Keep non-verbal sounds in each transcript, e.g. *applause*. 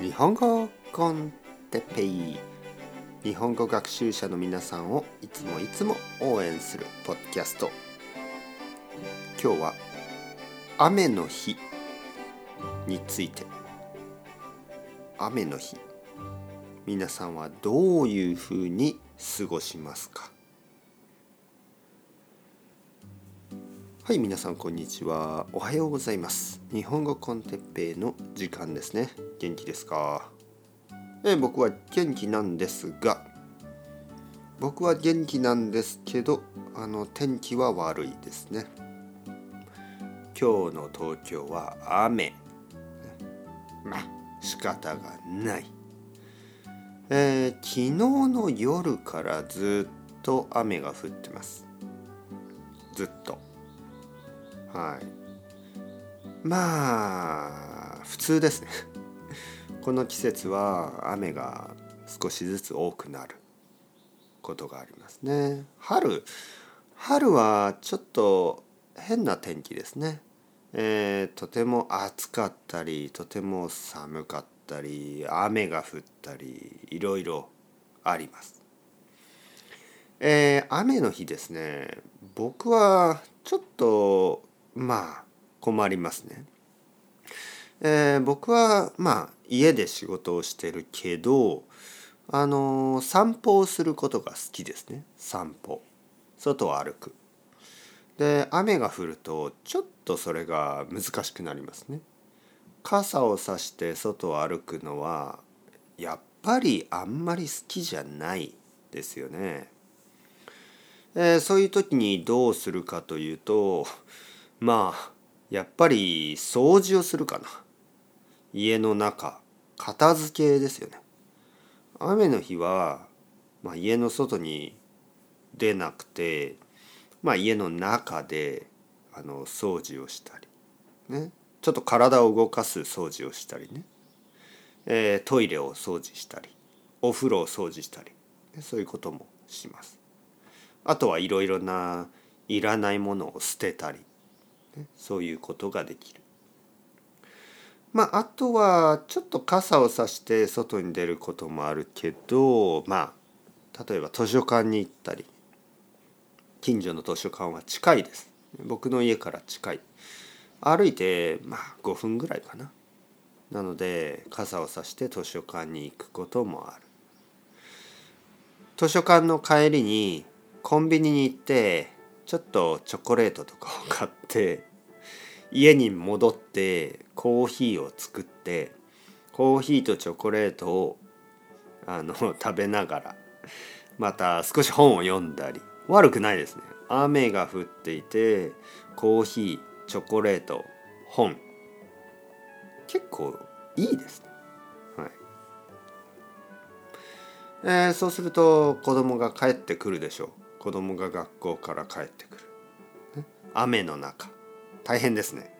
日本語コンテペイ。日本語学習者の皆さんをいつもいつも応援するポッドキャスト。今日は雨の日について。雨の日。皆さんはどういうふうに過ごしますか？はい皆さんこんにちは。おはようございます。日本語コンテッペイの時間ですね。元気ですか？え僕は元気なんですが僕は元気なんですけどあの天気は悪いですね。今日の東京は雨。まあ仕方がない。えー、昨日の夜からずっと雨が降ってます。はい。まあ普通ですね。*laughs* この季節は雨が少しずつ多くなることがありますね。春春はちょっと変な天気ですね。えー、とても暑かったりとても寒かったり雨が降ったりいろいろあります。えー、雨の日ですね。僕はちょっとまあ困りますね。えー、僕はまあ家で仕事をしてるけどあのー、散歩をすることが好きですね。散歩。外を歩く。で雨が降るとちょっとそれが難しくなりますね。傘をさして外を歩くのはやっぱりあんまり好きじゃないですよね、えー、そういう時にどうするかというとまあやっぱり掃除をするかな。家の中片付けですよね。雨の日は、まあ、家の外に出なくて、まあ、家の中であの掃除をしたりね。ちょっと体を動かす掃除をしたりね、えー、トイレを掃除したりお風呂を掃除したりそういうこともします。あとはいろいろないらないものを捨てたり。そういうことができる。まああとはちょっと傘をさして外に出ることもあるけどまあ例えば図書館に行ったり近所の図書館は近いです。僕の家から近い。歩いてまあ5分ぐらいかな。なので傘をさして図書館に行くこともある。図書館の帰りにコンビニに行ってちょっとチョコレートとかを買って家に戻ってコーヒーを作ってコーヒーとチョコレートをあの *laughs* 食べながらまた少し本を読んだり悪くないですね。雨が降っていてコーヒーチョコレート本。結構いいですね。はい。えー、そうすると子供が帰ってくるでしょう。子供が学校から帰ってくる、雨の中。大変ですね。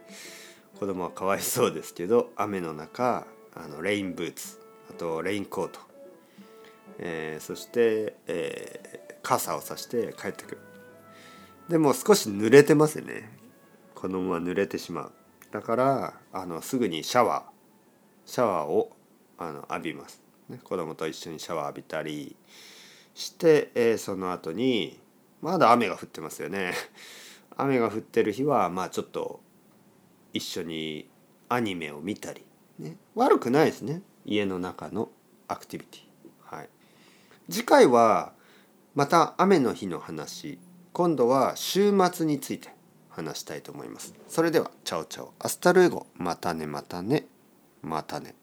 子供はかわいそうですけど雨の中あのレインブーツあとレインコート、えー、そして、えー、傘をさして帰ってくる。でも少し濡れてますよね。子供は濡れてしまう。だからあのすぐにシャワーシャワーをあの浴びます、ね、子供と一緒にシャワー浴びたりして、えー、その後にまだ雨が降ってますよね。雨が降ってる日はまあちょっと一緒にアニメを見たり、ね、悪くないですね。家の中のアクティビティ。はい、次回はまた雨の日の話。今度は週末について話したいと思います。それではチャオチャオ。 Hasta luego。またねまたね。またね。